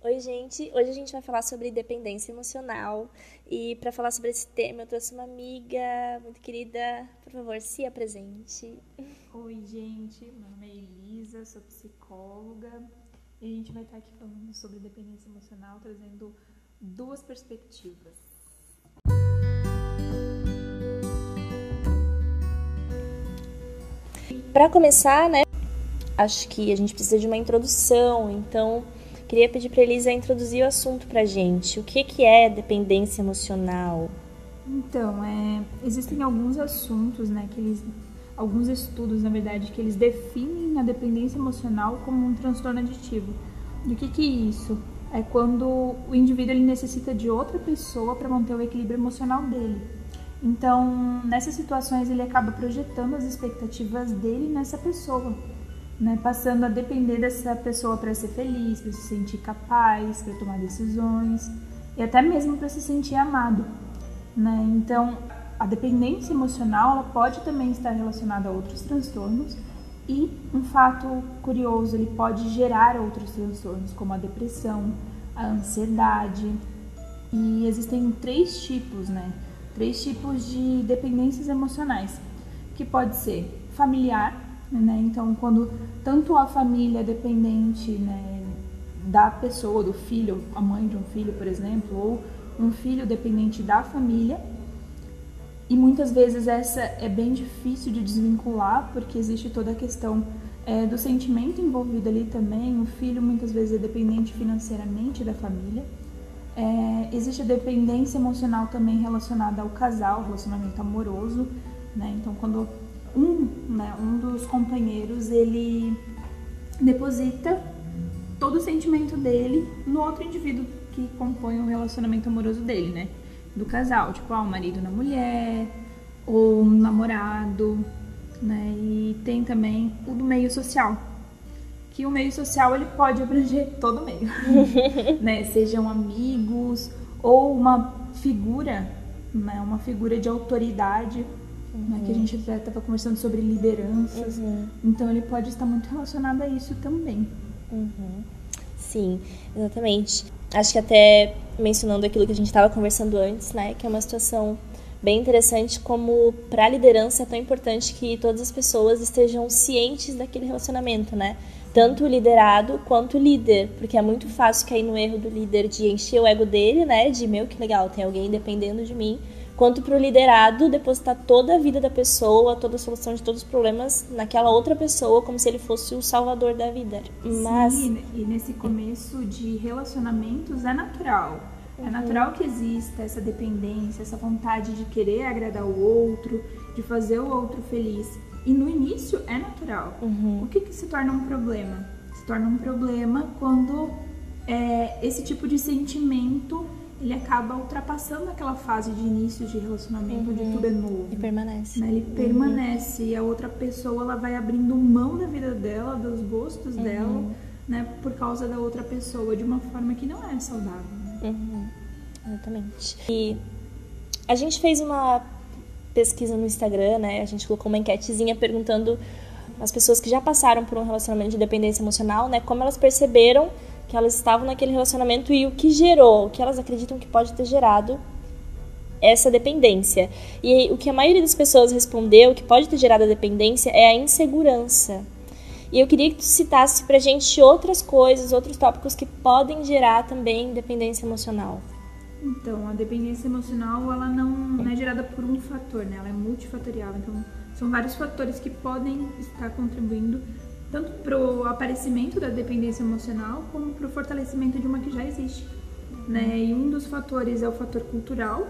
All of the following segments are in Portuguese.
Oi, gente. Hoje a gente vai falar sobre dependência emocional. E para falar sobre esse tema, eu trouxe uma amiga muito querida. Por favor, se apresente. Oi, gente. Meu nome é Elisa, sou psicóloga. E a gente vai estar aqui falando sobre dependência emocional, trazendo duas perspectivas. Para começar, né? Acho que a gente precisa de uma introdução, então Queria pedir para Elisa introduzir o assunto para gente. O que, que é dependência emocional? Então, é, existem alguns assuntos, né, que eles, alguns estudos, na verdade, que eles definem a dependência emocional como um transtorno aditivo. E o que, que é isso? É quando o indivíduo ele necessita de outra pessoa para manter o equilíbrio emocional dele. Então, nessas situações, ele acaba projetando as expectativas dele nessa pessoa né, passando a depender dessa pessoa para ser feliz, para se sentir capaz, para tomar decisões e até mesmo para se sentir amado. Né? Então, a dependência emocional ela pode também estar relacionada a outros transtornos e um fato curioso, ele pode gerar outros transtornos, como a depressão, a ansiedade. E existem três tipos, né? Três tipos de dependências emocionais, que pode ser familiar, né? Então, quando tanto a família dependente né, da pessoa, do filho, a mãe de um filho, por exemplo, ou um filho dependente da família, e muitas vezes essa é bem difícil de desvincular, porque existe toda a questão é, do sentimento envolvido ali também. O filho muitas vezes é dependente financeiramente da família. É, existe a dependência emocional também relacionada ao casal, relacionamento amoroso. Né? Então, quando um, né, um dos companheiros, ele deposita todo o sentimento dele no outro indivíduo que compõe o relacionamento amoroso dele, né? Do casal, tipo, ah, o marido na mulher, ou um namorado, né? E tem também o do meio social, que o meio social ele pode abranger todo o meio, né? Sejam amigos ou uma figura, né? Uma figura de autoridade uhum. né, que a gente já estava conversando sobre lideranças. Uhum. Então ele pode estar muito relacionado a isso também. Uhum. Sim, exatamente. Acho que até mencionando aquilo que a gente estava conversando antes, né, que é uma situação bem interessante como para a liderança é tão importante que todas as pessoas estejam cientes daquele relacionamento, né? Tanto o liderado quanto o líder, porque é muito fácil cair no erro do líder de encher o ego dele, né? De meu que legal, tem alguém dependendo de mim quanto para o liderado depositar toda a vida da pessoa, toda a solução de todos os problemas naquela outra pessoa, como se ele fosse o salvador da vida. Mas Sim, e nesse começo de relacionamentos é natural. É uhum. natural que exista essa dependência, essa vontade de querer agradar o outro, de fazer o outro feliz. E no início é natural. Uhum. O que, que se torna um problema? Se torna um problema quando é, esse tipo de sentimento ele acaba ultrapassando aquela fase de início de relacionamento, uhum. onde tudo é novo. E permanece. Né? Ele uhum. permanece e a outra pessoa ela vai abrindo mão da vida dela, dos gostos uhum. dela, né? Por causa da outra pessoa, de uma forma que não é saudável. Né? Uhum. Exatamente. E a gente fez uma pesquisa no Instagram, né? A gente colocou uma enquetezinha perguntando às pessoas que já passaram por um relacionamento de dependência emocional, né? Como elas perceberam que elas estavam naquele relacionamento e o que gerou, o que elas acreditam que pode ter gerado essa dependência. E o que a maioria das pessoas respondeu que pode ter gerado a dependência é a insegurança. E eu queria que tu citasse pra gente outras coisas, outros tópicos que podem gerar também dependência emocional. Então, a dependência emocional, ela não, não é gerada por um fator, né? Ela é multifatorial. Então, são vários fatores que podem estar contribuindo tanto para o aparecimento da dependência emocional como para o fortalecimento de uma que já existe. Né? E um dos fatores é o fator cultural.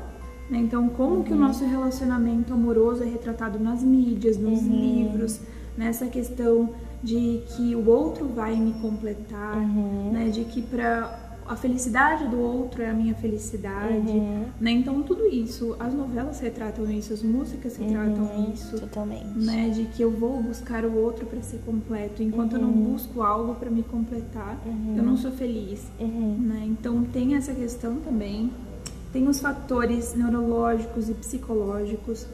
Né? Então, como uhum. que o uhum. nosso relacionamento amoroso é retratado nas mídias, nos uhum. livros, nessa questão de que o outro vai me completar, uhum. né? de que para a felicidade do outro é a minha felicidade, uhum. né? Então tudo isso, as novelas retratam isso, as músicas retratam uhum. isso, totalmente, né? De que eu vou buscar o outro para ser completo, enquanto uhum. eu não uhum. busco algo para me completar, eu não uhum. sou feliz, uhum. né? Então tem essa questão também, tem os fatores neurológicos e psicológicos,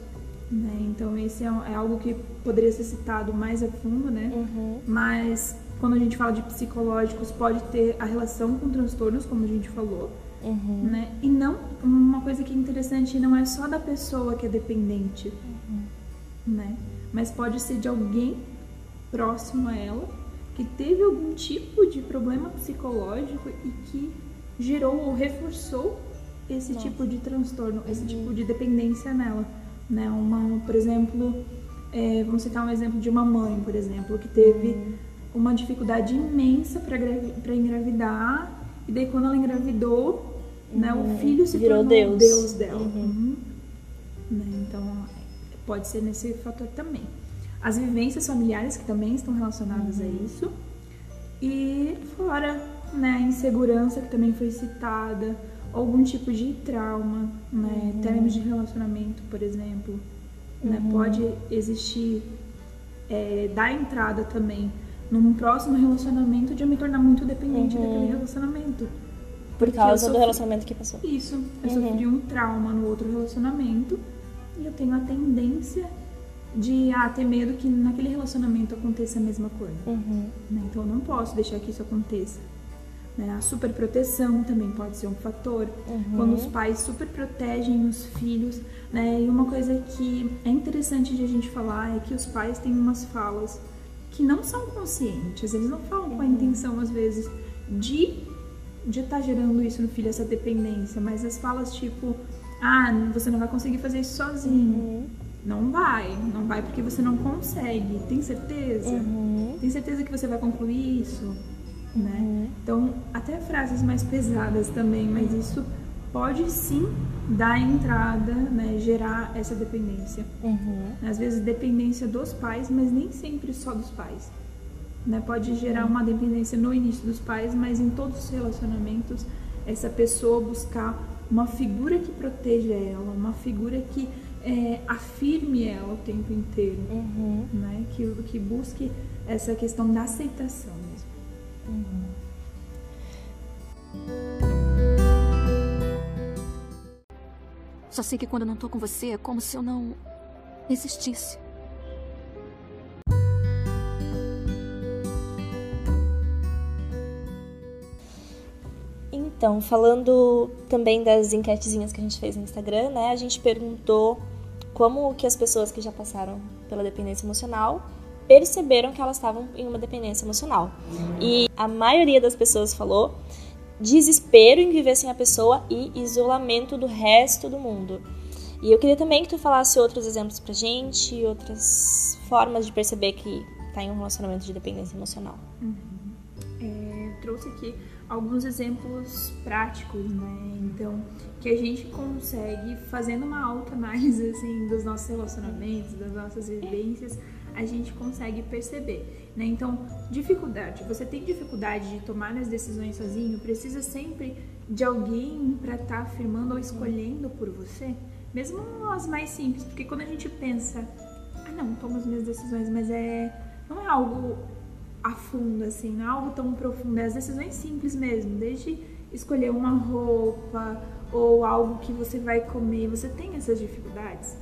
né? Então esse é, é algo que poderia ser citado mais a fundo, né? Mas quando a gente fala de psicológicos, pode ter a relação com transtornos, como a gente falou. Uhum. Né? E não, uma coisa que é interessante, não é só da pessoa que é dependente, Uhum. né? Mas pode ser de alguém próximo a ela que teve algum tipo de problema psicológico e que gerou ou reforçou esse Nossa. tipo de transtorno, esse Uhum. tipo de dependência nela, né? Uma, por exemplo, é, vamos citar um exemplo de uma mãe, por exemplo, que teve Uhum. Uma dificuldade imensa para engravidar e daí quando ela engravidou, né, o Uhum. filho se Virou tornou Deus. o Deus dela. Uhum. Uhum. Né, Então pode ser nesse fator também. As vivências familiares que também estão relacionadas Uhum. a isso e fora né, a insegurança que também foi citada, algum tipo de trauma, né, Uhum. términos de relacionamento, por exemplo, né, Uhum. pode existir é, dar entrada também num próximo relacionamento de eu me tornar muito dependente Uhum. daquele relacionamento. Por causa do relacionamento que passou. Isso, eu Uhum. sofri um trauma no outro relacionamento e eu tenho a tendência de ah, ter medo que naquele relacionamento aconteça a mesma coisa. Uhum. né? Então eu não posso deixar que isso aconteça. né? A superproteção também pode ser um fator. Uhum. Quando os pais super protegem os filhos, né? E uma coisa que é interessante de a gente falar é que os pais têm umas falas que não são conscientes, eles não falam com a intenção, às vezes, de de estar gerando isso no filho, essa dependência, mas as falas tipo, ah, você não vai conseguir fazer isso sozinho. Uhum. Não vai, não vai porque você não consegue. Tem certeza? Uhum. Tem certeza que você vai concluir isso? Né? Uhum. Então, até frases mais pesadas também, mas isso pode sim dar entrada, né, gerar essa dependência. Uhum. Às vezes dependência dos pais, mas nem sempre só dos pais. Né? Pode gerar uma dependência no início dos pais, mas em todos os relacionamentos, essa pessoa buscar uma figura que proteja ela, uma figura que é, afirme ela o tempo inteiro, Uhum. né? que, que busque essa questão da aceitação mesmo. Só sei que quando não tô com você é como se eu não existisse. Então, falando também das enquetezinhas que a gente fez no Instagram, né? A gente perguntou como que as pessoas que já passaram pela dependência emocional perceberam que elas estavam em uma dependência emocional. E a maioria das pessoas falou desespero em viver sem a pessoa e isolamento do resto do mundo. E eu queria também que tu falasse outros exemplos pra gente, outras formas de perceber que tá em um relacionamento de dependência emocional. É, trouxe aqui alguns exemplos práticos, né? Então, que a gente consegue, fazendo uma autoanálise assim, dos nossos relacionamentos, das nossas vivências, a gente consegue perceber, né? Então, dificuldade. Você tem dificuldade de tomar as decisões sozinho? Precisa sempre de alguém para estar afirmando ou escolhendo por você? Mesmo as mais simples, porque quando a gente pensa, ah, não, tomo as minhas decisões, mas é não é algo a fundo, assim, não é algo tão profundo. É as decisões simples mesmo, desde escolher uma roupa ou algo que você vai comer. Você tem essas dificuldades,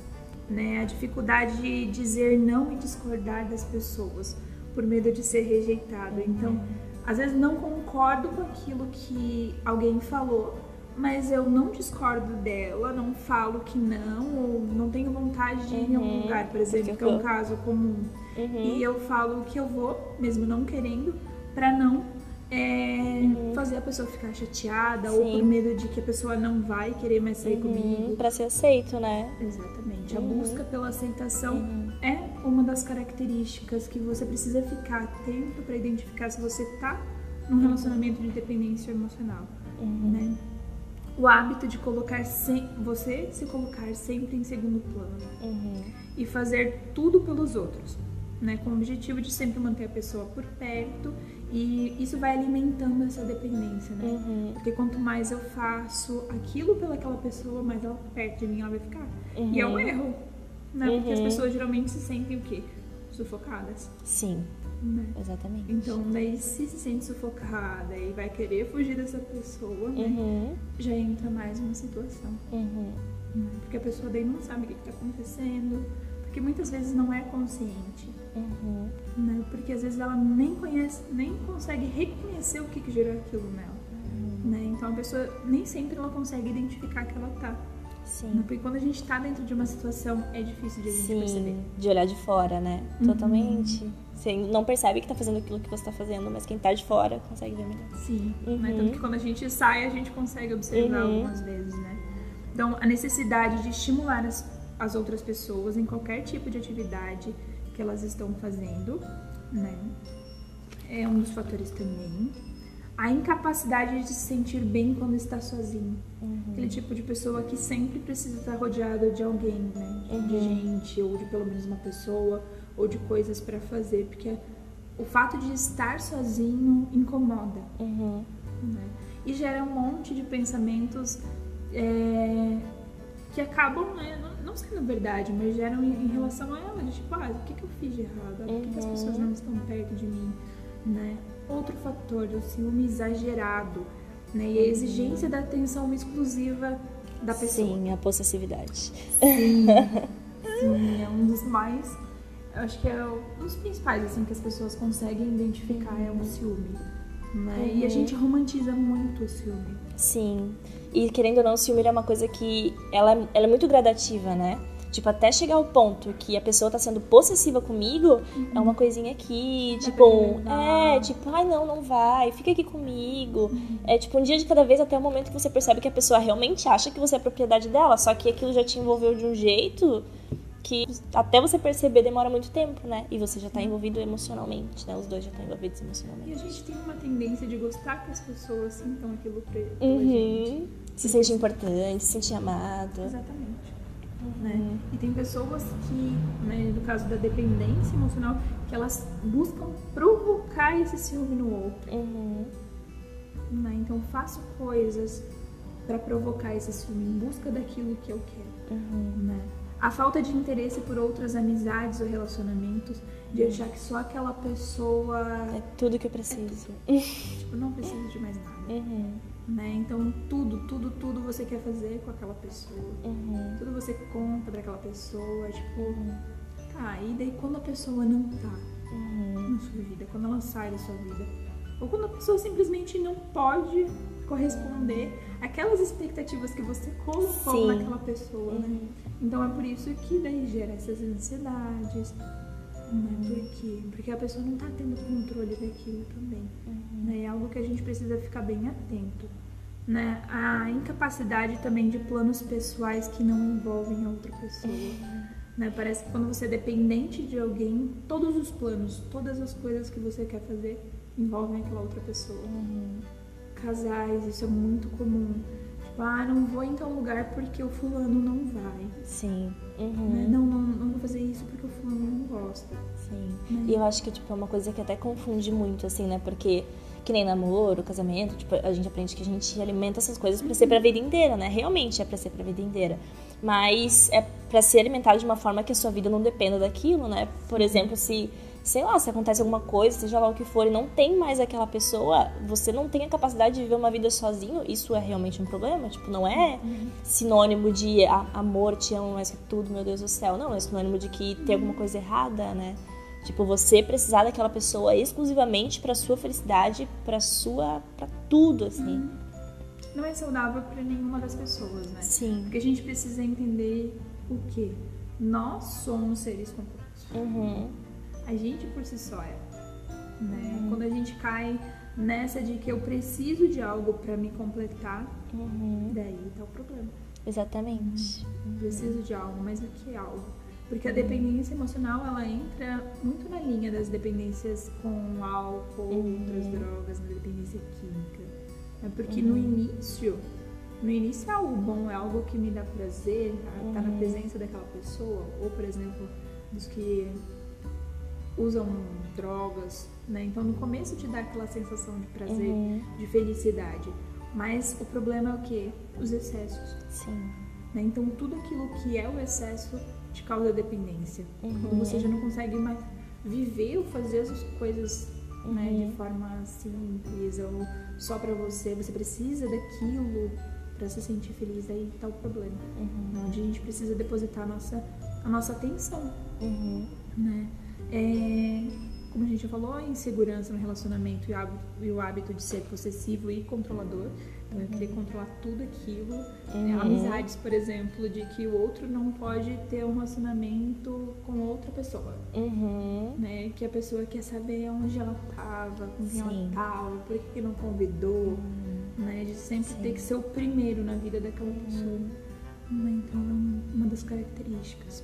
né? A dificuldade de dizer não e discordar das pessoas por medo de ser rejeitado. Então, às vezes não concordo com aquilo que alguém falou, mas eu não discordo dela, não falo que não, ou não tenho vontade de ir em algum Uhum, lugar, por exemplo, que é um caso comum. Uhum. E eu falo que eu vou, mesmo não querendo, pra não é, fazer a pessoa ficar chateada ou Uhum. Sim. por medo de que a pessoa não vai querer mais sair Uhum, comigo. Pra ser aceito, né? Exatamente. A Uhum. busca pela aceitação é uma das características que você precisa ficar atento para identificar se você tá num relacionamento de dependência emocional, Uhum. né? O hábito de colocar sem, você se colocar sempre em segundo plano Uhum. e fazer tudo pelos outros, né? Com o objetivo de sempre manter a pessoa por perto e isso vai alimentando essa dependência, né? Uhum. Porque quanto mais eu faço aquilo pelaquela pessoa, mais ela perto de mim ela vai ficar. E é um Uhum. erro, né? Porque as Uhum. pessoas geralmente se sentem o quê? Sufocadas, Sim, né? exatamente. Então, daí se se sente sufocada e vai querer fugir dessa pessoa, né? Uhum. Já entra mais uma situação. Uhum. né? Porque a pessoa daí não sabe o que está acontecendo, Porque muitas vezes não é consciente. Uhum. Né? Porque às vezes ela nem conhece, nem consegue reconhecer o que, que gerou aquilo nela. Uhum. Né? Então a pessoa nem sempre ela consegue identificar que ela tá. Sim. Porque quando a gente tá dentro de uma situação é difícil de a gente perceber. Sim, de olhar de fora, né? Uhum. Totalmente. Você não percebe que tá fazendo aquilo que você tá fazendo, mas quem tá de fora consegue ver melhor. Sim, Uhum. né? Tanto que quando a gente sai, a gente consegue observar Uhum. algumas vezes, né? Então, a necessidade de estimular as, as outras pessoas em qualquer tipo de atividade que elas estão fazendo, né? É um dos fatores também. A incapacidade de se sentir bem quando está sozinho. Aquele tipo de pessoa que sempre precisa estar rodeado de alguém, né? De, de gente, ou de pelo menos uma pessoa, ou de coisas para fazer, porque o fato de estar sozinho incomoda Uhum. né? E gera um monte de pensamentos é, que acabam, né, não, não sendo verdade, mas geram em, em relação a ela, de tipo, ah, o que, que eu fiz de errado? Por que, que as pessoas não estão perto de mim? Né? Outro fator, o ciúme exagerado, né? E a exigência da atenção exclusiva da pessoa. Sim, a possessividade. Sim, sim, é um dos mais. Acho que é um dos principais assim, que as pessoas conseguem identificar é o ciúme. Né? E a gente romantiza muito o ciúme. Sim. E querendo ou não, o ciúme é uma coisa que ela, é- ela é muito gradativa, né? Tipo, até chegar ao ponto que a pessoa tá sendo possessiva comigo, é uma coisinha aqui, tipo, é, tipo, ai não, não vai, fica aqui comigo. É tipo um dia de cada vez até o momento que você percebe que a pessoa realmente acha que você é propriedade dela, só que aquilo já te envolveu de um jeito que até você perceber demora muito tempo, né? E você já tá envolvido emocionalmente, né? Os dois já estão envolvidos E a emocionalmente. gente tem uma tendência de gostar que as pessoas sintam aquilo pra, Uhum. gente. Se sentir importante, se sentir amado. Exatamente. Né? E tem pessoas que, né, no caso da dependência emocional, que elas buscam provocar esse ciúme no outro. Uhum. Né? Então faço coisas para provocar esse ciúme em busca daquilo que eu quero. Uhum. Né? A falta de interesse por outras amizades ou relacionamentos, de achar que só aquela pessoa É tudo que eu preciso. tipo, não precisa de mais nada. Uhum. Né? Então tudo, tudo, tudo você quer fazer com aquela pessoa. Uhum. Tudo você conta pra aquela pessoa, tipo, tá, e daí quando a pessoa não tá Uhum. na sua vida, quando ela sai da sua vida, ou quando a pessoa simplesmente não pode corresponder àquelas expectativas que você colocou Sim. naquela pessoa, né? Então é por isso que daí gera essas ansiedades, né? Por quê? Porque a pessoa não tá tendo controle daquilo também, né? É algo que a gente precisa ficar bem atento. Né? A incapacidade também de planos pessoais que não envolvem a outra pessoa. Né? Parece que quando você é dependente de alguém, todos os planos, todas as coisas que você quer fazer envolvem aquela outra pessoa. Casais, isso é muito comum. Tipo, ah, não vou em tal lugar porque o fulano não vai. Sim. Né? Uhum. Não, não, não vou fazer isso porque o fulano não gosta. Sim. Né? E eu acho que, tipo, é uma coisa que até confunde muito, assim, né? Porque, que nem namoro, casamento, tipo, a gente aprende que a gente alimenta essas coisas pra ser pra vida inteira, né? Realmente é pra ser pra vida inteira. Mas é pra ser alimentado de uma forma que a sua vida não dependa daquilo, né? Por exemplo, se, sei lá, se acontece alguma coisa, seja lá o que for, e não tem mais aquela pessoa, você não tem a capacidade de viver uma vida sozinho, isso é realmente um problema? Tipo, não é sinônimo de a- amor, te amo mais que tudo, meu Deus do céu. Não, é sinônimo de que tem alguma coisa errada, né? Tipo, você precisar daquela pessoa exclusivamente pra sua felicidade, pra sua. pra tudo, assim. Não é saudável para nenhuma das pessoas, né? Sim. Porque a gente precisa entender o quê? Nós somos seres complexos. Uhum. A gente por si só é. Né? Quando a gente cai nessa de que eu preciso de algo para me completar, Uhum. daí tá o problema. Exatamente. Eu preciso de algo, mas o que é algo? Porque a dependência emocional ela entra muito na linha das dependências com álcool, outras drogas, na dependência química. É porque no início, no início é algo bom, é algo que me dá prazer, estar na presença daquela pessoa, ou por exemplo, dos que usam drogas, né? Então no começo te dá aquela sensação de prazer, Uhum. de felicidade. Mas o problema é o quê? Os excessos. Sim. né? Então tudo aquilo que é o excesso te causa dependência. Uhum. Quando você já não consegue mais viver ou fazer as coisas né, Uhum. de forma simples ou só pra você, você precisa daquilo pra se sentir feliz, aí tá o problema. Uhum. Onde a gente precisa depositar a nossa a nossa atenção, Uhum. né? É, como a gente já falou, a insegurança no relacionamento e o hábito, e o hábito de ser possessivo e controlador. Então, eu controlar tudo aquilo. É, Uhum. amizades, por exemplo, de que o outro não pode ter um relacionamento com outra pessoa. Uhum. Né? Que a pessoa quer saber onde ela tava, com quem ela Sim. tava, por que, que não convidou. Né? De sempre ter que ser o primeiro na vida daquela pessoa. Né? Então, é uma das características.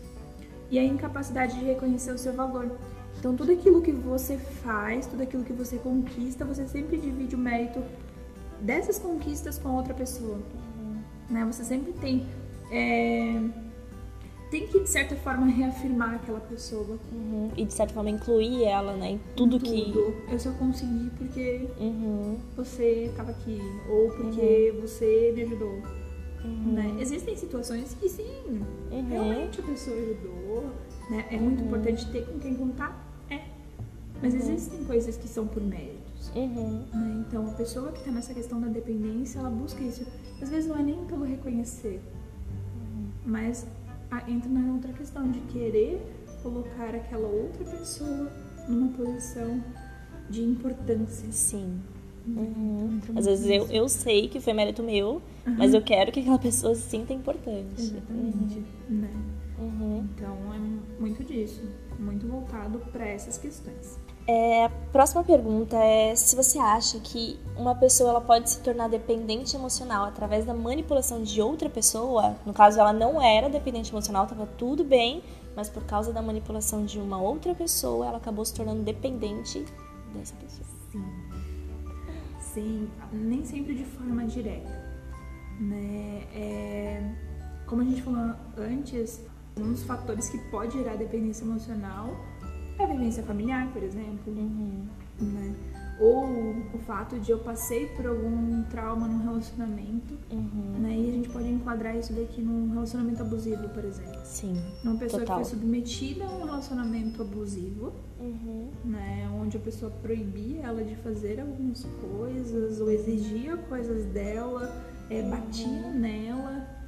E a incapacidade de reconhecer o seu valor. Então, tudo aquilo que você faz, tudo aquilo que você conquista, você sempre divide o mérito dessas conquistas com outra pessoa. Né? Você sempre tem. é, Tem que, de certa forma, reafirmar aquela pessoa. Uhum. E de certa forma incluir ela, né? Em tudo, que. Tudo. Eu só consegui porque Uhum. você estava aqui, ou porque você me ajudou. Uhum. Né? Existem situações que sim, Uhum. realmente a pessoa ajudou, né? É muito importante ter com quem contar, é. Mas existem coisas que são por méritos. Uhum. né? Então a pessoa que está nessa questão da dependência, ela busca isso. Às vezes não é nem pelo reconhecer, mas entra na outra questão de querer colocar aquela outra pessoa numa posição de importância. Sim. Uhum. Às vezes eu, eu sei que foi mérito meu, mas eu quero que aquela pessoa se sinta importante. Exatamente, né? Uhum. Então é muito disso, muito voltado para essas questões. É, a próxima pergunta é se você acha que uma pessoa ela pode se tornar dependente emocional através da manipulação de outra pessoa. No caso, ela não era dependente emocional, estava tudo bem, mas por causa da manipulação de uma outra pessoa, ela acabou se tornando dependente dessa pessoa. Sim. Nem sempre de forma direta. Né? É, como a gente falou antes, um dos fatores que pode gerar dependência emocional é a vivência familiar, por exemplo. Né? Ou o fato de eu passei por algum trauma num relacionamento. Uhum. Né? E a gente pode enquadrar isso daqui num relacionamento abusivo, por exemplo. Sim. Uma pessoa Total. que foi submetida a um relacionamento abusivo Uhum. né, onde a pessoa proibia ela de fazer algumas coisas ou exigia coisas dela, é, batia nela.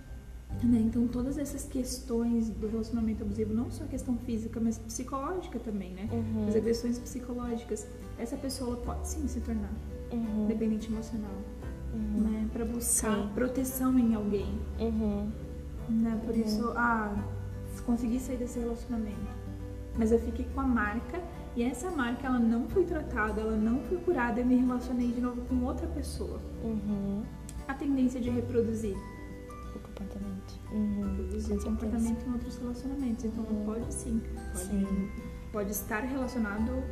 Né? Então todas essas questões do relacionamento abusivo, não só a questão física, mas psicológica também, né? Uhum. As agressões psicológicas, essa pessoa pode sim se tornar Uhum. dependente emocional, Uhum. né? Para buscar Sim. proteção em alguém, Uhum. né? Por isso, ah, consegui sair desse relacionamento, mas eu fiquei com a marca e essa marca ela não foi tratada, ela não foi curada, eu me relacionei de novo com outra pessoa. Uhum. A tendência de reproduzir. Uhum. reproduzir o certeza. comportamento em outros relacionamentos. Então pode sim, pode, Sim. pode estar relacionado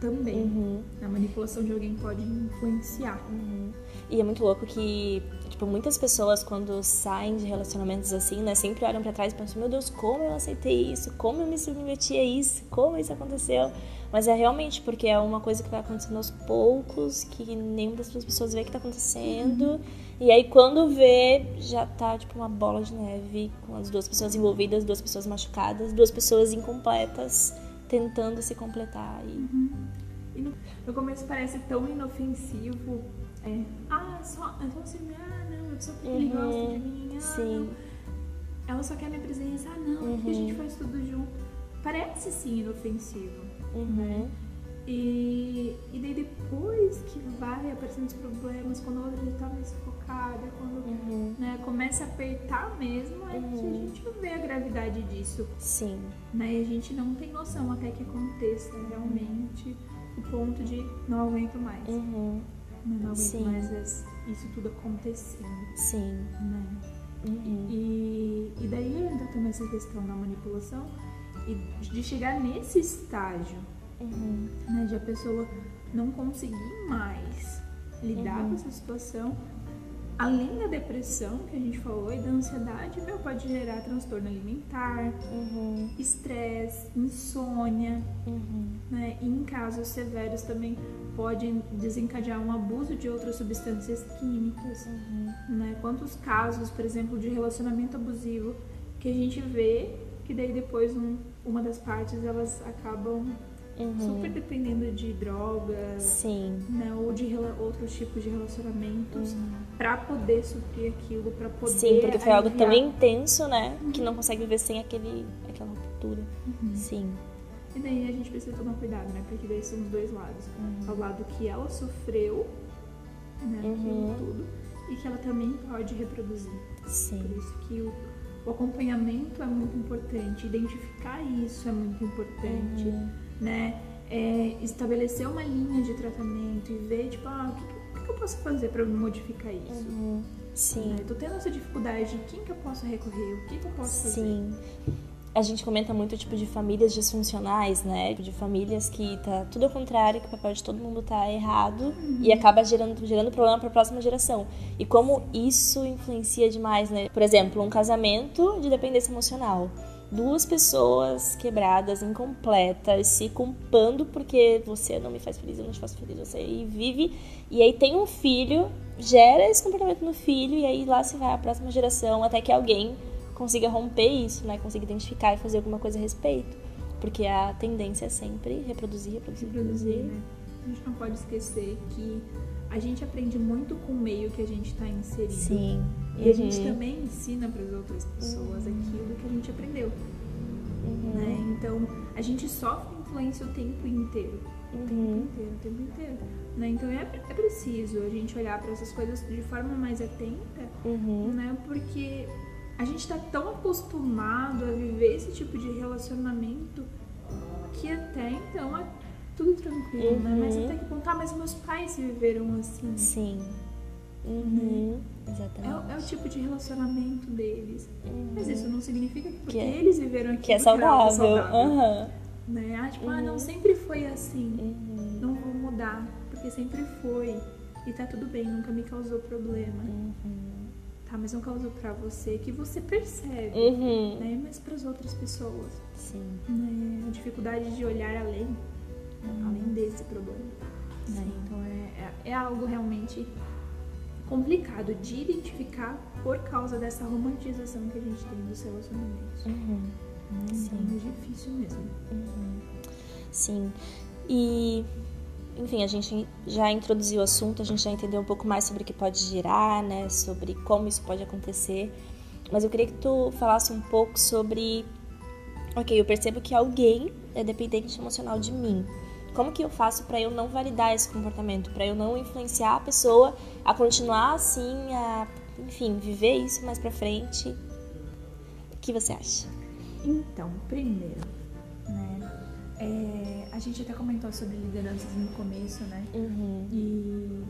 também. Uhum. A manipulação de alguém pode influenciar. Uhum. E é muito louco que, tipo, muitas pessoas quando saem de relacionamentos assim, né, sempre olham pra trás e pensam, meu Deus, como eu aceitei isso? Como eu me submeti a isso? Como isso aconteceu? Mas é realmente porque é uma coisa que vai acontecendo aos poucos, que nenhuma das duas pessoas vê que tá acontecendo. E aí quando vê, já tá tipo uma bola de neve, com as duas pessoas envolvidas, duas pessoas machucadas, duas pessoas incompletas, tentando se completar. E... E no, no começo parece tão inofensivo. É, ah, é só, é só ciúme. Ah, não, é só porque ele Uhum, gosta de mim. Ah, sim. não. Ela só quer minha presença. Ah, não, porque a Uhum. gente faz tudo junto. Parece sim inofensivo. Uhum. E, e daí depois que vai aparecendo os problemas, quando a outra já tá mais focada, quando Uhum. né, começa a apertar mesmo, é que a Uhum. gente vê a gravidade disso. Sim. Né? E a gente não tem noção até que aconteça realmente o ponto de não aguento mais. Uhum. Né? Não aguento Sim. mais isso tudo acontecendo. Sim. Né? Uhum. E, e daí entra também essa questão da manipulação e de chegar nesse estágio Uhum. né, de a pessoa não conseguir mais lidar Uhum. com essa situação, além da depressão que a gente falou e da ansiedade, meu, pode gerar transtorno alimentar, Uhum. estresse, insônia, Uhum. né? E em casos severos também pode desencadear um abuso de outras substâncias químicas, Uhum. né? Quantos casos, por exemplo, de relacionamento abusivo que a gente vê que daí depois um- uma das partes elas acabam Uhum. super dependendo de drogas, Sim. né, ou de outros tipos de relacionamentos pra poder suprir aquilo, pra poder Uhum. Sim, porque foi algo tão intenso, né? Que não consegue viver sem aquele, aquela ruptura. Uhum. Sim. E daí a gente precisa tomar cuidado, né? Porque daí são os dois lados. Uhum. Ao lado que ela sofreu, né, aquilo Uhum. tudo, e que ela também pode reproduzir. Por Sim. isso que o, o acompanhamento é muito importante, identificar isso é muito importante, Uhum. né? É, estabelecer uma linha de tratamento e ver, tipo, ah, o que, o que eu posso fazer para modificar isso? Uhum. Sim. Né? Tô tendo essa dificuldade, quem que eu posso recorrer? O que que eu posso fazer? Sim. A gente comenta muito tipo de famílias disfuncionais, né? De famílias que tá tudo ao contrário, que o papel de todo mundo tá errado e acaba gerando, gerando problema para a próxima geração. E como isso influencia demais, né? Por exemplo, um casamento de dependência emocional. Duas pessoas quebradas, incompletas, se culpando porque você não me faz feliz, eu não te faço feliz, você e vive. E aí tem um filho, gera esse comportamento no filho, e aí lá se vai a próxima geração, até que alguém consiga romper isso, né? Consiga identificar e fazer alguma coisa a respeito. Porque a tendência é sempre reproduzir, reproduzir, reproduzir, reproduzir. né? A gente não pode esquecer que a gente aprende muito com o meio que a gente está inserido. Sim. E a gente Uhum. também ensina para as outras pessoas aquilo que a gente aprendeu, Uhum. né? Então, a gente sofre influência o tempo inteiro. O tempo Uhum. inteiro, o tempo inteiro. Né? Então, é, é preciso a gente olhar para essas coisas de forma mais atenta, Uhum. né? Porque a gente está tão acostumado a viver esse tipo de relacionamento que até então é tudo tranquilo, né? Mas Uhum. até que ponto, ah, mas meus pais viveram assim. Sim. Uhum. É, Exatamente. o- é o tipo de relacionamento deles. Mas isso não significa que porque Que é- eles viveram aquilo Que é saudável. saudável, Aham. né? Ah, tipo, ah, não, sempre foi assim. Uhum. Não vou mudar, porque sempre foi. E tá tudo bem, nunca me causou problema. Uhum. Tá, mas não causou pra você, que você percebe, Uhum. né? Mas pras outras pessoas, Sim. né? A dificuldade de olhar além, além desse problema. Né? Então é, é, é algo realmente complicado de identificar por causa dessa romantização que a gente tem dos relacionamentos. Uhum. Então é difícil mesmo. Sim. E, enfim, a gente já introduziu o assunto, a gente já entendeu um pouco mais sobre o que pode girar, né? Sobre como isso pode acontecer. Mas eu queria que tu falasse um pouco sobre. Ok, eu percebo que alguém é dependente emocional de mim. Como que eu faço para eu não validar esse comportamento? Para eu não influenciar a pessoa a continuar assim, a, enfim, viver isso mais pra frente? O que você acha? Então, primeiro, a gente até comentou sobre lideranças no começo, né? Uhum. E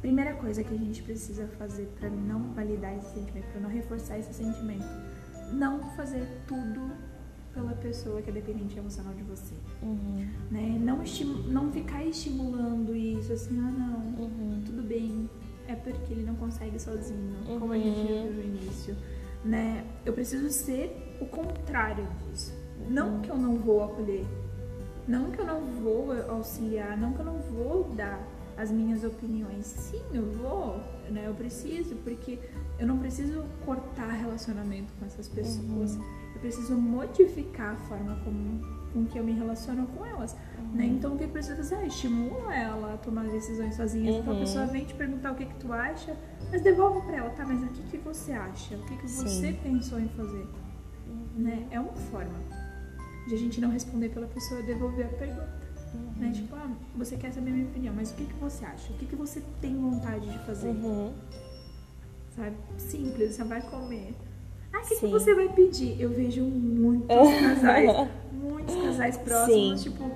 primeira coisa que a gente precisa fazer para não validar esse sentimento, para não reforçar esse sentimento, não fazer tudo pela pessoa que é dependente emocional de você, Uhum. né? Não não ficar estimulando isso assim, ah não, Uhum. tudo bem, é porque ele não consegue sozinho, como a Uhum. gente viu no início, né? Eu preciso ser o contrário disso. Não que eu não vou acolher, não que eu não vou auxiliar, não que eu não vou dar as minhas opiniões. Sim, eu vou, né? Eu preciso, porque eu não preciso cortar relacionamento com essas pessoas. Eu preciso modificar a forma como com que eu me relaciono com elas. Né? Então o que eu preciso fazer? Ah, estimula ela a tomar decisões sozinha. Então a Uhum. pessoa vem te perguntar o que, que tu acha, mas devolve pra ela, tá? Mas o que, que você acha? O que, que você Sim. pensou em fazer? Né? É uma forma de a gente não responder pela pessoa devolver a pergunta. Né? Tipo, ah, você quer saber a minha opinião, mas o que, que você acha? O que, que você tem vontade de fazer? Uhum. Sabe? Simples, você vai comer. Ah, o que, que você vai pedir? Eu vejo muitos casais, muitos casais próximos, Sim. tipo,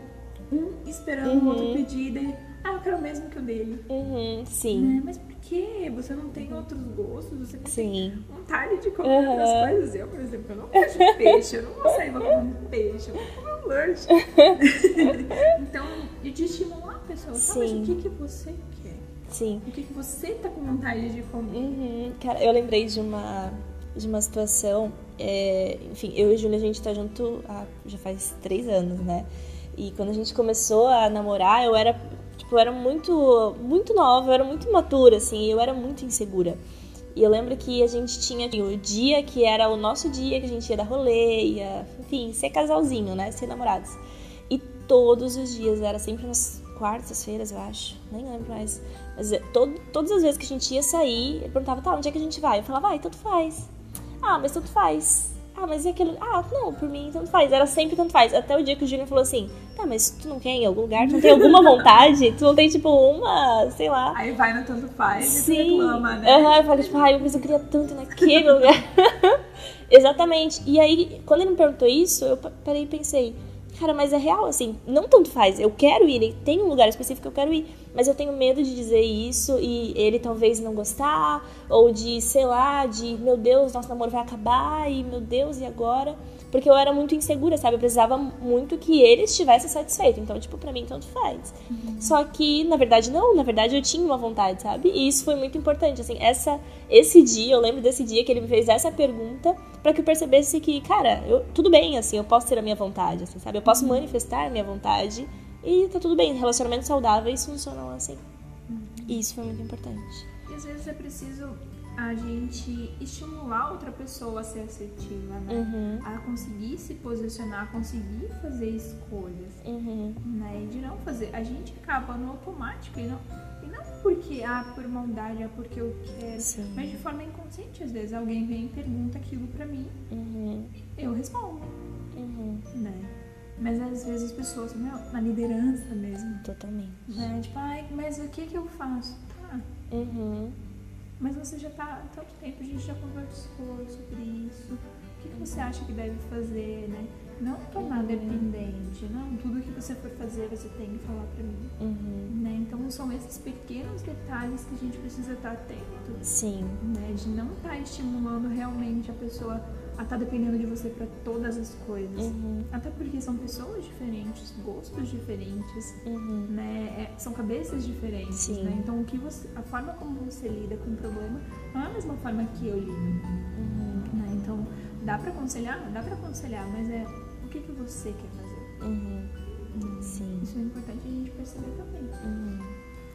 um esperando o Uhum. outro pedir, e daí, ah, eu quero o mesmo que o dele. Uhum. Sim. Né? Mas por quê? Você não tem outros gostos? Você não tem Sim. vontade de comer Uhum. outras coisas? Eu, por exemplo, eu não gosto de peixe, eu não vou sair pra comer um peixe, eu vou comer um lanche. então, e de estimular a pessoa, tá? Mas Sim. o que, que você quer? Sim. O que, que você tá com vontade de comer? Uhum. Cara, eu lembrei de uma, de uma situação. é, enfim, eu e a Júlia, a gente tá junto há, já faz três anos, né? E quando a gente começou a namorar, eu era, tipo, eu era muito, muito nova, eu era muito imatura, assim, eu era muito insegura. E eu lembro que a gente tinha o dia que era o nosso dia, que a gente ia dar rolê, ia, enfim, ser casalzinho, né? Ser namorados. E todos os dias, era sempre nas quartas-feiras, eu acho, nem lembro mais. Mas é, todo, todas as vezes que a gente ia sair, ele perguntava, tá, onde é que a gente vai? Eu falava, vai, tanto faz. Ah, mas tanto faz. Ah, mas e aquilo? Ah, não, por mim tanto faz. Era sempre tanto faz. Até o dia que o Júnior falou assim: tá, mas tu não quer em algum lugar? Tu não tem alguma vontade? Tu não tem, tipo, uma, sei lá. Aí vai no tanto faz Sim. e reclama, né? Aham, eu falei, tipo, ai, mas eu queria tanto naquele lugar. Exatamente. E aí, quando ele me perguntou isso, eu pa- parei e pensei, cara, mas é real, assim, não tanto faz. Eu quero ir, tem um lugar específico que eu quero ir, mas eu tenho medo de dizer isso e ele talvez não gostar, ou de, sei lá, de, meu Deus, nosso namoro vai acabar, e meu Deus, e agora? Porque eu era muito insegura, sabe? Eu precisava muito que ele estivesse satisfeito. Então, tipo, pra mim, tanto faz. Só que, na verdade, não. Na verdade, eu tinha uma vontade, sabe? E isso foi muito importante. Assim, essa, esse dia, eu lembro desse dia que ele me fez essa pergunta pra que eu percebesse que, cara, eu, tudo bem, assim, eu posso ter a minha vontade, assim, sabe? Eu posso manifestar a minha vontade e tá tudo bem. Relacionamentos saudáveis funcionam assim. E isso foi muito importante. E às vezes é preciso a gente estimular outra pessoa a ser assertiva, né? Uhum, A conseguir se posicionar, a conseguir fazer escolhas, uhum, né? E de não fazer. A gente acaba no automático e não, e não porque, ah, por maldade, ah, porque eu quero. sim. Mas de forma inconsciente, às vezes alguém vem e pergunta aquilo pra mim, Uhum, eu respondo, uhum, né? Mas às vezes as pessoas, meu, na liderança mesmo, totalmente. né? Tipo, ai, mas o que que eu faço? Tá, Uhum, Mas você já tá há tanto tempo, a gente já conversou sobre isso. O que, que você acha que deve fazer, né? Não tornar Uhum. dependente, não. Tudo que você for fazer, você tem que falar pra mim, uhum, né? Então são esses pequenos detalhes que a gente precisa estar atento, sim. né? De não estar estimulando realmente a pessoa a estar dependendo de você pra todas as coisas. Uhum, Até porque são pessoas diferentes, gostos diferentes, uhum. né? É, são cabeças diferentes, Sim. né? Então o que você, a forma como você lida com o problema não é a mesma forma que eu lido, Uhum, né? Então dá pra aconselhar, dá pra aconselhar, mas é o que que você quer fazer. uhum, sim. Isso é importante a gente perceber também. Uhum.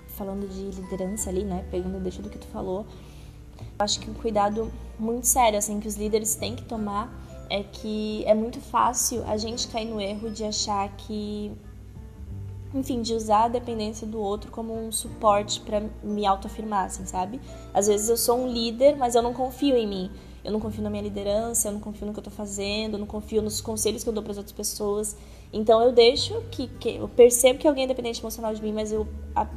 Falando de liderança ali, né? Pegando deixa do que tu falou, acho que um cuidado muito sério, assim, que os líderes têm que tomar é que é muito fácil a gente cair no erro de achar que enfim, de usar a dependência do outro como um suporte pra me autoafirmar, assim, sabe? Às vezes eu sou um líder, mas eu não confio em mim. Eu não confio na minha liderança, eu não confio no que eu tô fazendo, eu não confio nos conselhos que eu dou para as outras pessoas. Então eu deixo que, que eu percebo que alguém é dependente emocional de mim, mas eu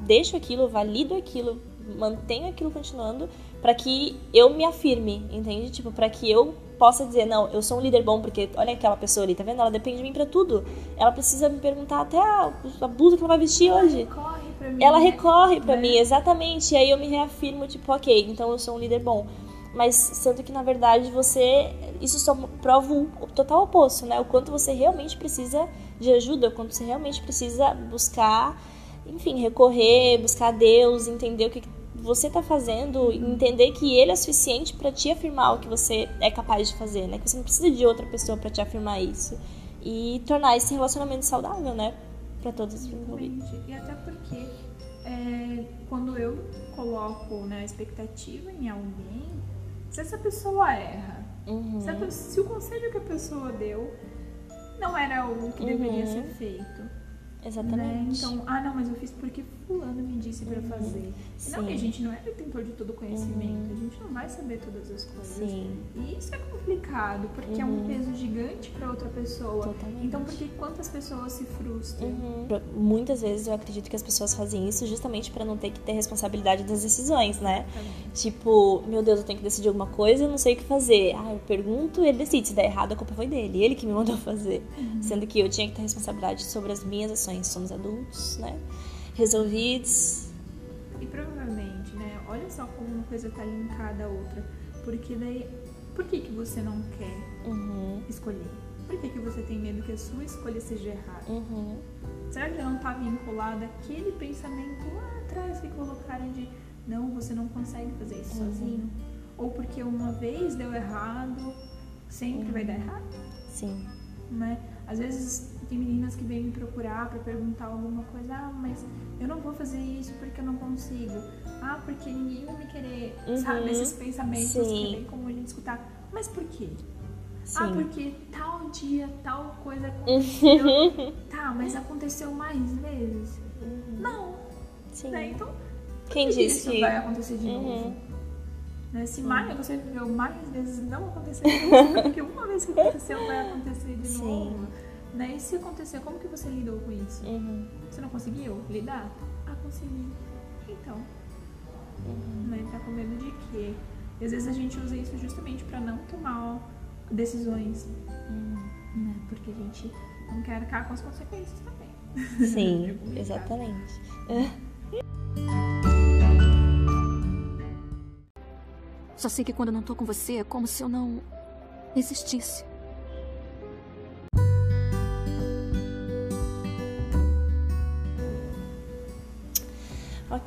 deixo aquilo, valido aquilo, mantenho aquilo continuando para que eu me afirme, entende? Tipo, para que eu possa dizer, não, eu sou um líder bom porque olha aquela pessoa ali, tá vendo? Ela depende de mim para tudo. Ela precisa me perguntar até a, a blusa que ela vai vestir hoje. Corre pra mim. Ela né? recorre pra Né? mim, exatamente. E aí eu me reafirmo, tipo, ok, então eu sou um líder bom. Mas sendo que, na verdade, você. Isso só prova o total oposto, né? O quanto você realmente precisa de ajuda, o quanto você realmente precisa buscar, enfim, recorrer, buscar Deus, entender o que você tá fazendo, entender que Ele é suficiente pra te afirmar o que você é capaz de fazer, né? Que você não precisa de outra pessoa pra te afirmar isso. E tornar esse relacionamento saudável, né? Pra todos os envolvidos. Exatamente. E até porque é, quando eu coloco né, a expectativa em alguém, se essa pessoa erra, Uhum. se, a se o conselho que a pessoa deu não era o que deveria Uhum. ser feito. Exatamente. Né? Então, ah não, mas eu fiz porque fulano me disse pra fazer. E não, Sim. que a gente não é detentor de todo conhecimento, a gente não vai saber todas as coisas. Sim. E isso é complicado, porque é um Uhum. peso gigante pra outra pessoa. Totalmente. Então, porque quantas pessoas se frustram? Uhum. Muitas vezes eu acredito que as pessoas fazem isso justamente pra não ter que ter responsabilidade das decisões, né? Tipo, meu Deus, eu tenho que decidir alguma coisa, eu não sei o que fazer. Ah, eu pergunto, ele decide. Se der errado, a culpa foi dele. Ele que me mandou fazer. Sendo que eu tinha que ter responsabilidade sobre as minhas ações. Somos adultos, né? Resolvidos. E provavelmente, né? Olha só como uma coisa tá linkada à outra. Porque daí, por que, que você não quer Uhum. escolher? Por que, que você tem medo que a sua escolha seja errada? Uhum. Será que não tá vinculado àquele pensamento lá atrás que colocaram de não, você não consegue fazer isso Uhum. sozinho? Ou porque uma vez deu errado, sempre vai dar errado? Sim. né? Às vezes tem meninas que vêm me procurar pra perguntar alguma coisa, ah, mas eu não vou fazer isso porque eu não consigo. Ah, porque ninguém vai me querer, Uhum. sabe? Esses pensamentos Sim. que é bem comum a gente escutar. Mas por quê? Ah, porque tal dia, tal coisa aconteceu. tá, mas aconteceu mais vezes? Uhum. Não. Sim. Né? Então, quem disse isso que... vai acontecer de uhum. novo? Né? Se mais você viveu mais vezes não acontecer de novo, porque uma vez que aconteceu vai acontecer de Sim. Né? E se acontecer, como que você lidou com isso? Uhum. Você não conseguiu lidar? Ah, consegui. Então. Uhum. Né? Tá com medo de quê? E às vezes a gente usa isso justamente para não tomar decisões. Uhum. Né? Porque a gente não quer arcar com as consequências também. Sim, é exatamente. Só sei que quando eu não tô com você é como se eu não existisse.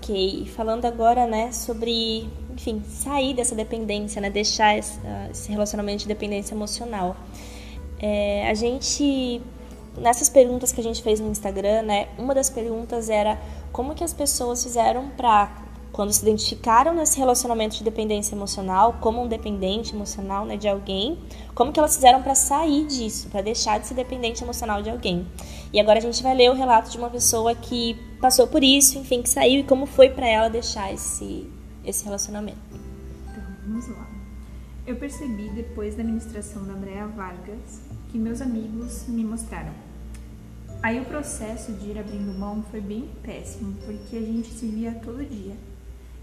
Ok, falando agora, né, sobre, enfim, sair dessa dependência, né, deixar esse, esse relacionamento de dependência emocional. É, a gente, nessas perguntas que a gente fez no Instagram, né, uma das perguntas era como que as pessoas fizeram para quando se identificaram nesse relacionamento de dependência emocional, como um dependente emocional né, de alguém, como que elas fizeram para sair disso, para deixar de ser dependente emocional de alguém. E agora a gente vai ler o relato de uma pessoa que passou por isso, enfim, que saiu e como foi para ela deixar esse, esse relacionamento. Então, vamos lá. Eu percebi depois da ministração da Andrea Vargas que meus amigos me mostraram. Aí o processo de ir abrindo mão foi bem péssimo, porque a gente se via todo dia.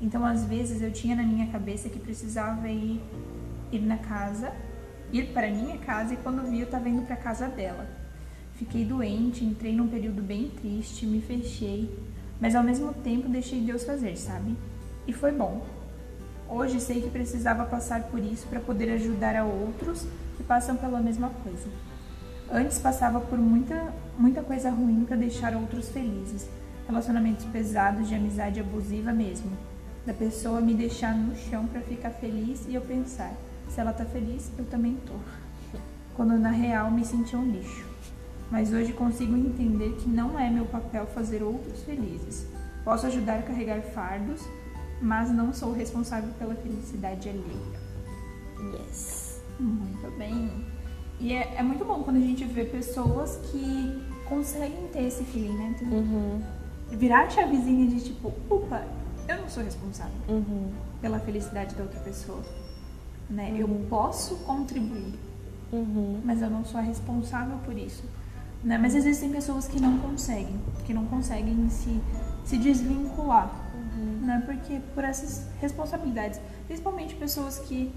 Então, às vezes, eu tinha na minha cabeça que precisava ir, ir na casa, ir para minha casa, e quando vi, eu estava indo para a casa dela. Fiquei doente, entrei num período bem triste, me fechei, mas ao mesmo tempo deixei Deus fazer, sabe? E foi bom. Hoje sei que precisava passar por isso para poder ajudar a outros que passam pela mesma coisa. Antes passava por muita, muita coisa ruim para deixar outros felizes, relacionamentos pesados de amizade abusiva mesmo da pessoa me deixar no chão para ficar feliz e eu pensar, se ela tá feliz, eu também tô. Quando na real me senti um lixo. Mas hoje consigo entender que não é meu papel fazer outros felizes. Posso ajudar a carregar fardos, mas não sou responsável pela felicidade alheia. Yes. Muito bem. E é, é muito bom quando a gente vê pessoas que conseguem ter esse feeling, né? Uhum. Virar a chavezinha de tipo, opa, eu não sou responsável uhum. pela felicidade da outra pessoa. Né? Uhum. Eu posso contribuir, uhum. mas eu não sou a responsável por isso. Né? Mas existem pessoas que não conseguem, que não conseguem se, se desvincular. Uhum. Né? Porque por essas responsabilidades, principalmente pessoas que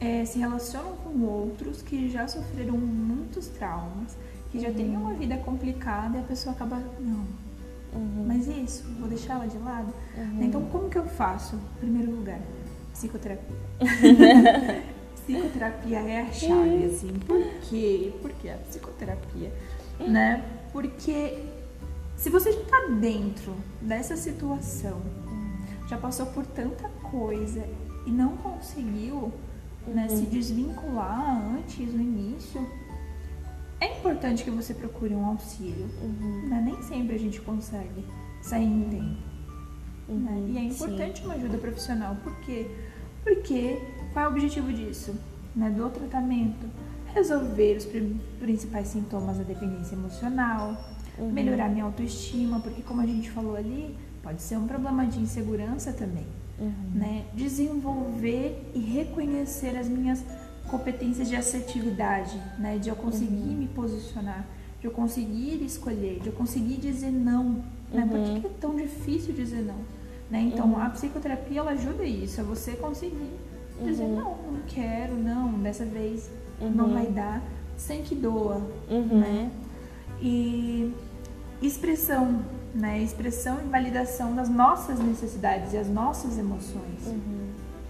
é, se relacionam com outros que já sofreram muitos traumas, que já têm uhum. uma vida complicada e a pessoa acaba, não, Uhum. Mas isso, vou deixar ela de lado. Uhum. Então, como que eu faço? Em primeiro lugar, psicoterapia. psicoterapia é a chave, assim. Por quê? Por que a psicoterapia? Né? Porque se você já tá dentro dessa situação, já passou por tanta coisa e não conseguiu né, se uhum. desvincular antes, no início, é importante que você procure um auxílio. Uhum. Né? Nem sempre a gente consegue sair em tempo. Uhum, né? E é importante sim. uma ajuda profissional. Por quê? Porque qual é o objetivo disso? Né? Do tratamento? Resolver os principais sintomas da dependência emocional, uhum. melhorar minha autoestima, porque como a gente falou ali, pode ser um problema de insegurança também. Uhum. Né? Desenvolver e reconhecer as minhas competências de assertividade, né? De eu conseguir uhum. me posicionar, de eu conseguir escolher, de eu conseguir dizer não, né? Uhum. Por que é tão difícil dizer não? Né? Então, uhum. a psicoterapia, ela ajuda isso, é você conseguir dizer uhum. não, não quero, não, dessa vez não uhum. vai dar, sem que doa, uhum. né? E expressão, né? Expressão e validação das nossas necessidades e as nossas emoções.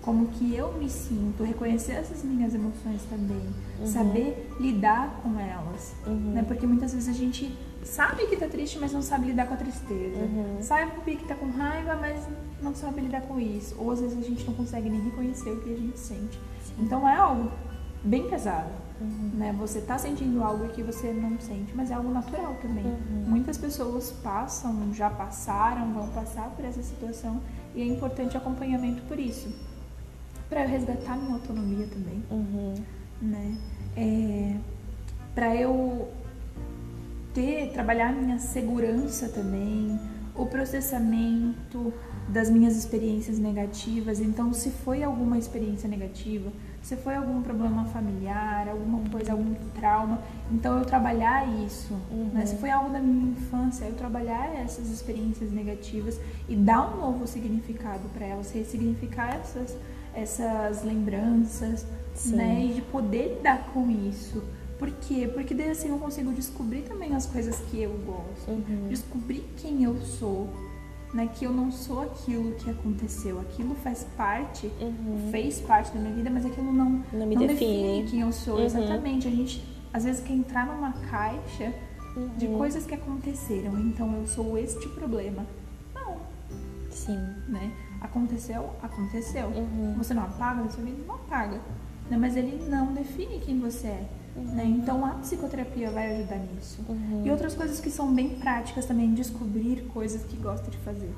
Como que eu me sinto, reconhecer essas minhas emoções também, uhum. saber lidar com elas, uhum. né? Porque muitas vezes a gente sabe que tá triste, mas não sabe lidar com a tristeza. Uhum. Sabe que tá com raiva, mas não sabe lidar com isso. Ou às vezes a gente não consegue nem reconhecer o que a gente sente. Sim. Então é algo bem pesado, uhum. né? Você tá sentindo algo que você não sente, mas é algo natural também. Uhum. Muitas pessoas passam, já passaram, vão passar por essa situação e é importante acompanhamento por isso para eu resgatar minha autonomia também, uhum. né? é, para eu ter, trabalhar minha segurança também, o processamento das minhas experiências negativas. Então, se foi alguma experiência negativa, se foi algum problema familiar, alguma coisa, algum trauma, então eu trabalhar isso. Uhum. Né? Se foi algo da minha infância, eu trabalhar essas experiências negativas e dar um novo significado para elas, ressignificar essas, essas lembranças, Sim. né? E de poder lidar com isso. Por quê? Porque daí assim eu consigo descobrir também as coisas que eu gosto, Uhum. descobrir quem eu sou, né? Que eu não sou aquilo que aconteceu, aquilo faz parte, Uhum. fez parte da minha vida, mas aquilo não, Não me define. quem eu sou, Uhum. exatamente. A gente às vezes quer entrar numa caixa de Uhum. coisas que aconteceram, então eu sou este problema. Não, Sim. né? Aconteceu, aconteceu. Uhum. Você não apaga na sua vida? Não apaga. Né? Mas ele não define quem você é. Né? Então a psicoterapia vai ajudar nisso. Uhum. E outras coisas que são bem práticas também, descobrir coisas que gosta de fazer.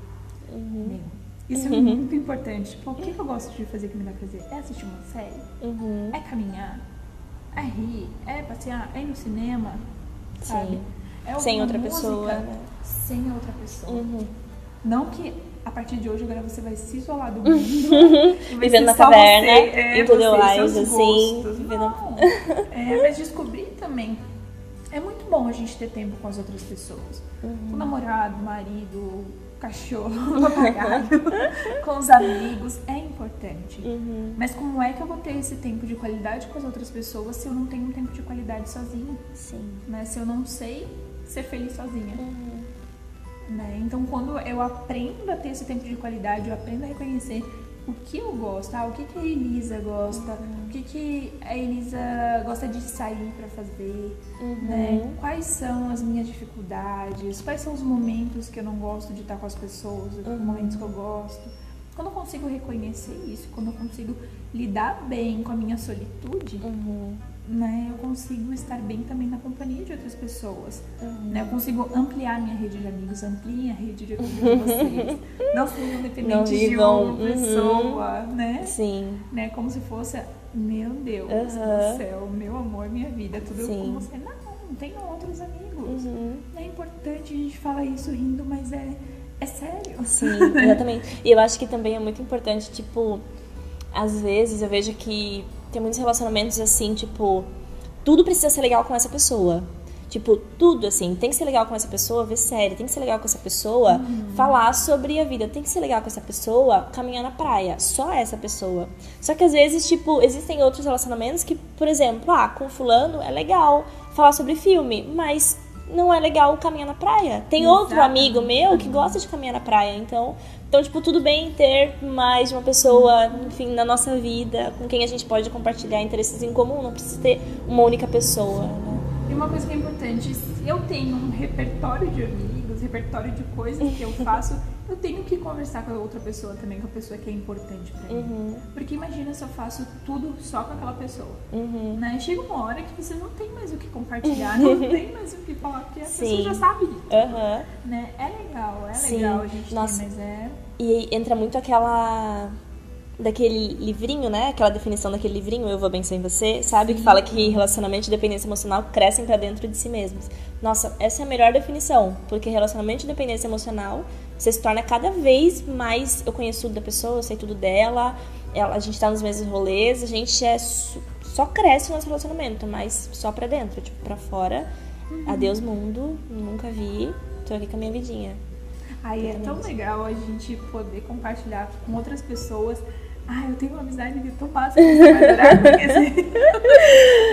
Uhum. Isso é muito importante. Tipo, o que, que eu gosto de fazer que me dá prazer? É assistir uma série? Uhum. É caminhar? É rir? É passear? É ir no cinema? Sabe? Sim. É Sem outra música pessoa, né? Sem outra pessoa. Uhum. Não que a partir de hoje agora você vai se isolar do mundo. Vivendo na caverna, você, é, e mais, seus assim, vivendo- Não. É, mas descobrir também. É muito bom a gente ter tempo com as outras pessoas. Uhum. Com o namorado, marido, cachorro, papagaio, com os amigos. É importante. Uhum. Mas como é que eu vou ter esse tempo de qualidade com as outras pessoas se eu não tenho um tempo de qualidade sozinha? Sim. Né? Se eu não sei ser feliz sozinha. Uhum. Né? Então, quando eu aprendo a ter esse tempo de qualidade, eu aprendo a reconhecer o que eu gosto, ah, o que, que a Elisa gosta, o que, que a Elisa gosta de sair pra fazer, Uhum. né? Quais são as minhas dificuldades, quais são os momentos que eu não gosto de estar com as pessoas, os Uhum. momentos que eu gosto. Quando eu consigo reconhecer isso, quando eu consigo lidar bem com a minha solitude, Uhum. Né, eu consigo estar bem também na companhia de outras pessoas. Uhum. Né? Eu consigo ampliar minha rede de amigos, ampliem a rede de amigos de vocês. Não sejam Não dependentes de uma uhum. pessoa, né? Sim. né? Como se fosse, meu Deus Aham. do céu, meu amor, minha vida, tudo Sim. com você. Não, tem outros amigos. Uhum. É importante a gente falar isso rindo, mas é, é sério. Sim, exatamente. E eu acho que também é muito importante, tipo, às vezes eu vejo que tem muitos relacionamentos assim, tipo, tudo precisa ser legal com essa pessoa. Tipo, tudo assim, tem que ser legal com essa pessoa, ver série, tem que ser legal com essa pessoa, falar sobre a vida, tem que ser legal com essa pessoa, caminhar na praia, só essa pessoa. Só que às vezes, tipo, existem outros relacionamentos que, por exemplo, ah, com fulano é legal falar sobre filme, mas não é legal caminhar na praia. Tem outro Exatamente. amigo meu que gosta de caminhar na praia, então, então tipo, tudo bem ter mais de uma pessoa, enfim, na nossa vida, com quem a gente pode compartilhar interesses em comum, não precisa ter uma única pessoa, né? E uma coisa que é importante, se eu tenho um repertório de amigos, repertório de coisas que eu faço, eu tenho que conversar com a outra pessoa também, com a pessoa que é importante pra mim. Uhum, Porque imagina se eu faço tudo só com aquela pessoa. uhum. Né? Chega uma hora que você não tem mais o que compartilhar, não tem mais o que falar, porque a pessoa Sim. já sabe. Aham. Né? É legal, é Sim. legal a gente Nossa. ter, mas é. E entra muito aquela. Daquele livrinho, né? Aquela definição daquele livrinho, Eu Vou Bem Sem Você, sabe? Que fala que relacionamento e dependência emocional crescem pra dentro de si mesmos. Nossa, essa é a melhor definição, porque relacionamento e dependência emocional você se torna cada vez mais. Eu conheço tudo da pessoa, eu sei tudo dela, ela, a gente tá nos mesmos rolês, a gente é. Só cresce o nosso relacionamento, mas só pra dentro, tipo, pra fora. Adeus, mundo, nunca vi, tô aqui com a minha vidinha. Aí é tão legal a gente poder compartilhar com outras pessoas. Ah, eu tenho uma amizade que tão massa que você vai adorar conhecer.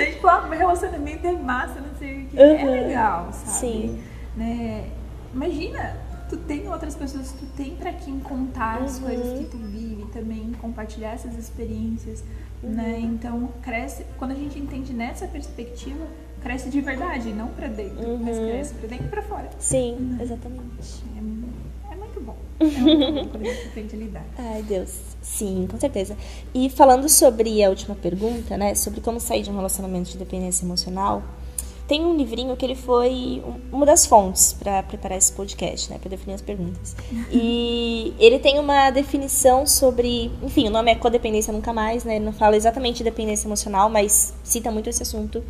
É, tipo, ah, meu relacionamento é massa, não sei o que. É Uhum. legal, sabe? Sim. Né? Imagina, tu tem outras pessoas, tu tem pra quem contar as Uhum. coisas que tu vive também, compartilhar essas experiências, né? Uhum. Então, cresce, quando a gente entende nessa perspectiva, cresce de verdade, não pra dentro, mas Uhum. cresce pra dentro e pra fora. Sim, exatamente. É, é muito bom. É bom quando a gente aprende a lidar. Ai, Deus. Sim, com certeza. E falando sobre a última pergunta, né? Sobre como sair de um relacionamento de dependência emocional, tem um livrinho que ele foi uma das fontes para preparar esse podcast, né, para definir as perguntas. E ele tem uma definição sobre, enfim, o nome é codependência nunca mais, né? Ele não fala exatamente de dependência emocional, mas cita muito esse assunto.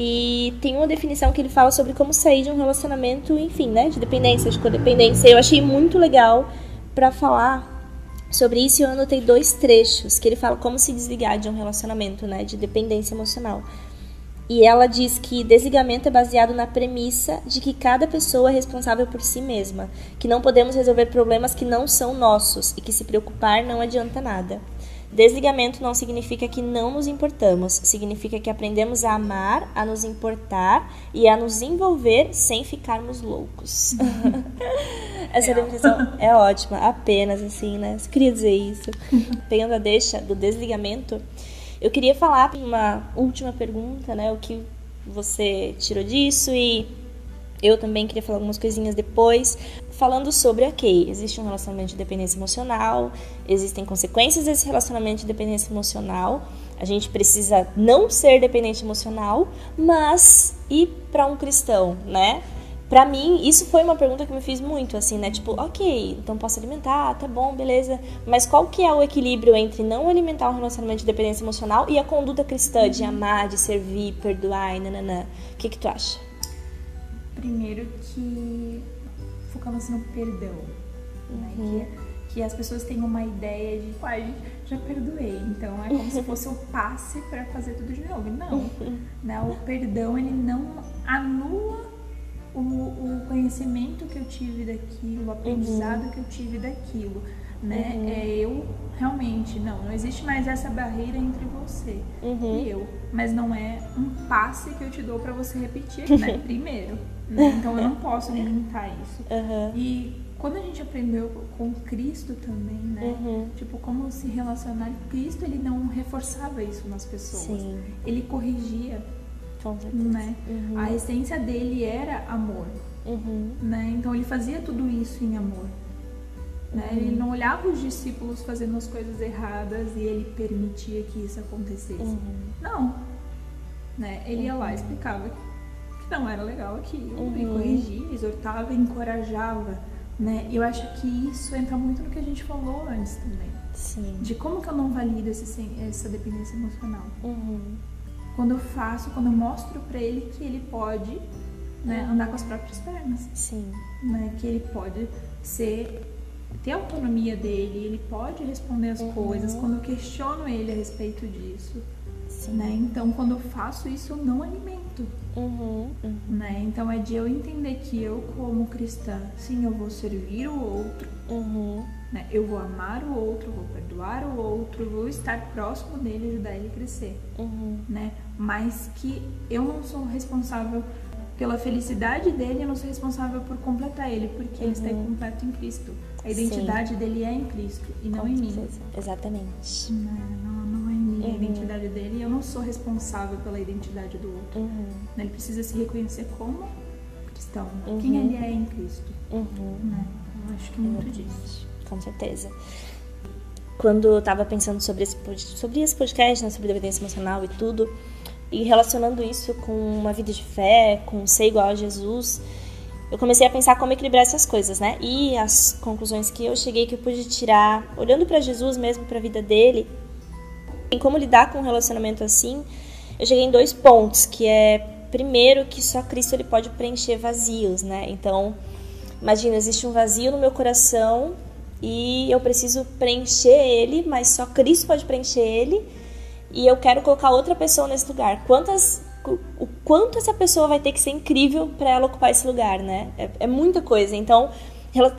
E tem uma definição que ele fala sobre como sair de um relacionamento, enfim, né, de dependência, de codependência. Eu achei muito legal para falar sobre isso. Eu anotei dois trechos que ele fala como se desligar de um relacionamento, né, de dependência emocional. E ela diz que desligamento é baseado na premissa de que cada pessoa é responsável por si mesma, que não podemos resolver problemas que não são nossos e que se preocupar não adianta nada. Desligamento não significa que não nos importamos, significa que aprendemos a amar, a nos importar e a nos envolver sem ficarmos loucos. Essa definição é ótima, apenas assim, né? Eu queria dizer isso. Pegando a deixa do desligamento, eu queria falar uma última pergunta, né? O que você tirou disso e eu também queria falar algumas coisinhas depois falando sobre, ok, existe um relacionamento de dependência emocional, existem consequências desse relacionamento de dependência emocional, a gente precisa não ser dependente emocional, mas e para um cristão, né? Para mim, isso foi uma pergunta que me fiz muito, assim, né? Tipo, ok, então posso alimentar, tá bom, beleza. Mas qual que é o equilíbrio entre não alimentar um relacionamento de dependência emocional e a conduta cristã de amar, de servir, perdoar e nananã? O que que tu acha? Primeiro que focava-se no perdão, né? Uhum. Que, que as pessoas têm uma ideia de, pai, já perdoei, então é como se fosse o passe para fazer tudo de novo. Não, Uhum. né? O perdão ele não anula o, o conhecimento que eu tive daquilo, o aprendizado que eu tive daquilo, né? Uhum. É eu realmente não, não existe mais essa barreira entre você Uhum. e eu, mas não é um passe que eu te dou para você repetir, né? Primeiro, né? Então eu não posso limitar isso. Aham. E quando a gente aprendeu com Cristo também, né? Uhum. Tipo, como se relacionar. Cristo, ele não reforçava isso nas pessoas. Sim, Ele corrigia, com certeza. né? Uhum. A essência dele era amor, Uhum. né? Então ele fazia tudo isso em amor. Né? Ele não olhava os discípulos fazendo as coisas erradas e ele permitia que isso acontecesse. Uhum. Não. Né? Ele ia lá e explicava que não era legal aquilo, e Uhum. corrigia, exortava, encorajava. Né? E eu acho que isso entra muito no que a gente falou antes também. Sim. De como que eu não valido esse, essa dependência emocional. Uhum. Quando eu faço, quando eu mostro pra ele que ele pode né, andar com as próprias pernas. Sim. Né? Que ele pode ser ter a autonomia dele, ele pode responder as Uhum. coisas quando eu questiono ele a respeito disso. Sim. Né? Então, quando eu faço isso, eu não alimento. Uhum. Uhum. Né? Então, é de eu entender que eu, como cristã, sim, eu vou servir o outro, Uhum. né? eu vou amar o outro, vou perdoar o outro, vou estar próximo dele, ajudar ele a crescer. Uhum. Né? Mas que eu não sou responsável pela felicidade dele, eu não sou responsável por completar ele, porque ele está completo em Cristo. A identidade dele é em Cristo e não Com em mim. certeza. Exatamente. Não, não, não é em mim a Uhum. identidade dele e eu não sou responsável pela identidade do outro. Uhum. Ele precisa se reconhecer como cristão, Uhum. quem ele é em Cristo. Uhum. Né? Eu acho que muito disso. Com certeza. Quando eu tava pensando sobre esse, sobre esse podcast, né, sobre dependência emocional e tudo, e relacionando isso com uma vida de fé, com ser igual a Jesus, eu comecei a pensar como equilibrar essas coisas, né? E as conclusões que eu cheguei que eu pude tirar, olhando para Jesus mesmo, para a vida dele, em como lidar com um relacionamento assim, eu cheguei em dois pontos, que é primeiro que só Cristo ele pode preencher vazios, né? Então, imagina, existe um vazio no meu coração e eu preciso preencher ele, mas só Cristo pode preencher ele. E eu quero colocar outra pessoa nesse lugar. Quantas o quanto essa pessoa vai ter que ser incrível para ela ocupar esse lugar, né? É, é muita coisa. Então,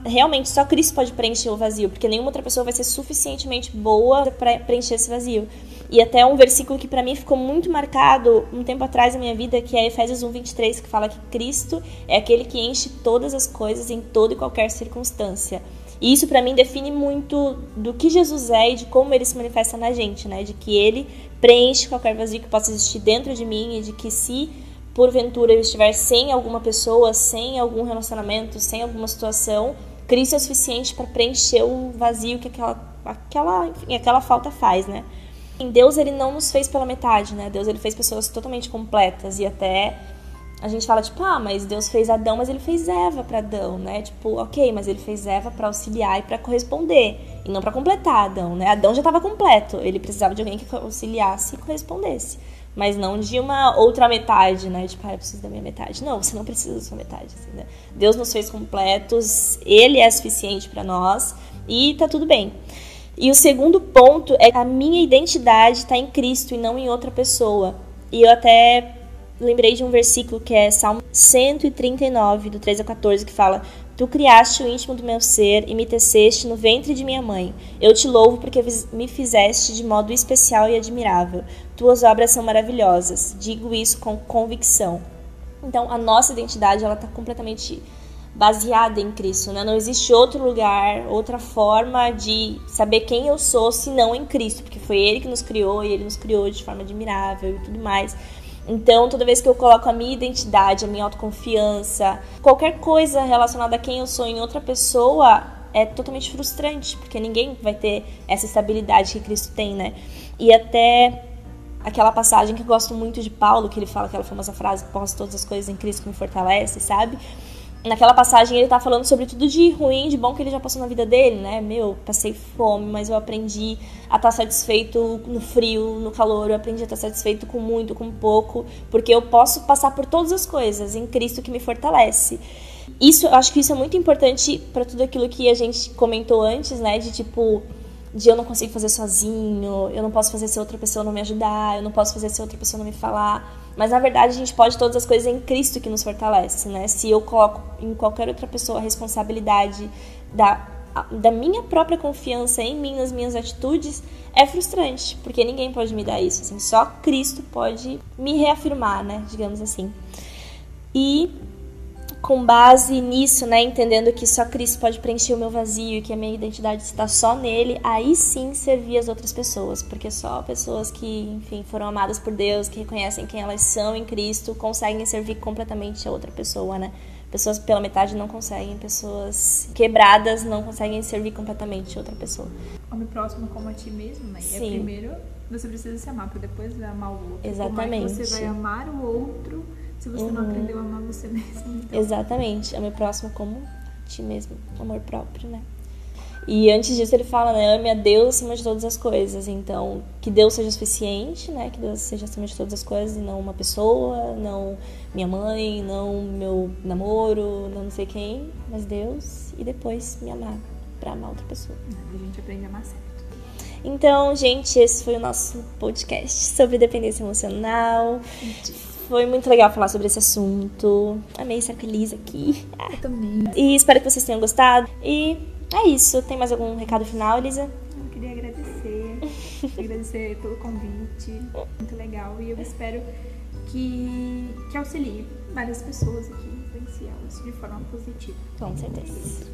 realmente só Cristo pode preencher o vazio, porque nenhuma outra pessoa vai ser suficientemente boa para preencher esse vazio. E até um versículo que para mim ficou muito marcado um tempo atrás na minha vida, que é Efésios 1:23, que fala que Cristo é aquele que enche todas as coisas em toda e qualquer circunstância. E isso para mim define muito do que Jesus é e de como ele se manifesta na gente, né? De que ele preenche qualquer vazio que possa existir dentro de mim e de que se porventura eu estiver sem alguma pessoa, sem algum relacionamento, sem alguma situação, Cristo é o suficiente para preencher o vazio que aquela aquela, enfim, aquela falta faz, né? Em Deus ele não nos fez pela metade, né? Deus ele fez pessoas totalmente completas e até a gente fala, tipo, ah, mas Deus fez Adão, mas ele fez Eva para Adão, né? Tipo, ok, mas ele fez Eva para auxiliar e para corresponder, e não para completar Adão, né? Adão já estava completo, ele precisava de alguém que auxiliasse e correspondesse. Mas não de uma outra metade, né? Tipo, ah, eu preciso da minha metade. Não, você não precisa da sua metade. Assim, né? Deus nos fez completos, Ele é suficiente para nós e tá tudo bem. E o segundo ponto é que a minha identidade está em Cristo e não em outra pessoa. E eu até lembrei de um versículo que é Salmo 139, do 13 a 14, que fala: Tu criaste o íntimo do meu ser e me teceste no ventre de minha mãe. Eu te louvo porque me fizeste de modo especial e admirável. Tuas obras são maravilhosas. Digo isso com convicção. Então, a nossa identidade ela está completamente baseada em Cristo, né? Não existe outro lugar, outra forma de saber quem eu sou senão em Cristo, porque foi Ele que nos criou e Ele nos criou de forma admirável e tudo mais. Então, toda vez que eu coloco a minha identidade, a minha autoconfiança, qualquer coisa relacionada a quem eu sou em outra pessoa, é totalmente frustrante, porque ninguém vai ter essa estabilidade que Cristo tem, né? E até aquela passagem que eu gosto muito de Paulo, que ele fala aquela famosa frase: Posso todas as coisas em Cristo que me fortalece, sabe? Naquela passagem ele tá falando sobre tudo de ruim, de bom que ele já passou na vida dele, né? Meu, passei fome, mas eu aprendi a estar tá satisfeito no frio, no calor, eu aprendi a estar tá satisfeito com muito, com pouco, porque eu posso passar por todas as coisas em Cristo que me fortalece. Isso, eu acho que isso é muito importante para tudo aquilo que a gente comentou antes, né? De tipo, de eu não consigo fazer sozinho, eu não posso fazer se outra pessoa não me ajudar, eu não posso fazer se outra pessoa não me falar. Mas na verdade a gente pode todas as coisas em Cristo que nos fortalece, né? Se eu coloco em qualquer outra pessoa a responsabilidade da, da minha própria confiança em mim, nas minhas atitudes, é frustrante, porque ninguém pode me dar isso, assim, só Cristo pode me reafirmar, né, digamos assim. E com base nisso, né, entendendo que só Cristo pode preencher o meu vazio e que a minha identidade está só nele, aí sim servir as outras pessoas, porque só pessoas que, enfim, foram amadas por Deus, que reconhecem quem elas são em Cristo, conseguem servir completamente a outra pessoa, né? Pessoas pela metade não conseguem, pessoas quebradas não conseguem servir completamente a outra pessoa. Ame próximo como a ti mesmo, né? Sim. É primeiro você precisa se amar para depois amar o outro. Exatamente. Como é que você vai amar o outro se você uhum. não aprendeu a amar você mesmo. Então. Exatamente. Ame o próximo como ti mesmo. Amor próprio, né? E antes disso ele fala, né? Ame a Deus acima de todas as coisas. Então, que Deus seja suficiente, né? Que Deus seja acima de todas as coisas e não uma pessoa, não minha mãe, não meu namoro, não não sei quem, mas Deus. E depois me amar pra amar outra pessoa. A gente aprende a amar certo. Então, gente, esse foi o nosso podcast sobre dependência emocional. Foi muito legal falar sobre esse assunto. Amei estar feliz aqui. Eu também. E espero que vocês tenham gostado. E é isso. Tem mais algum recado final, Elisa? Eu queria agradecer. agradecer pelo convite. Muito legal. E eu espero que, que auxilie várias pessoas aqui, influenciá-las de forma positiva. Com certeza.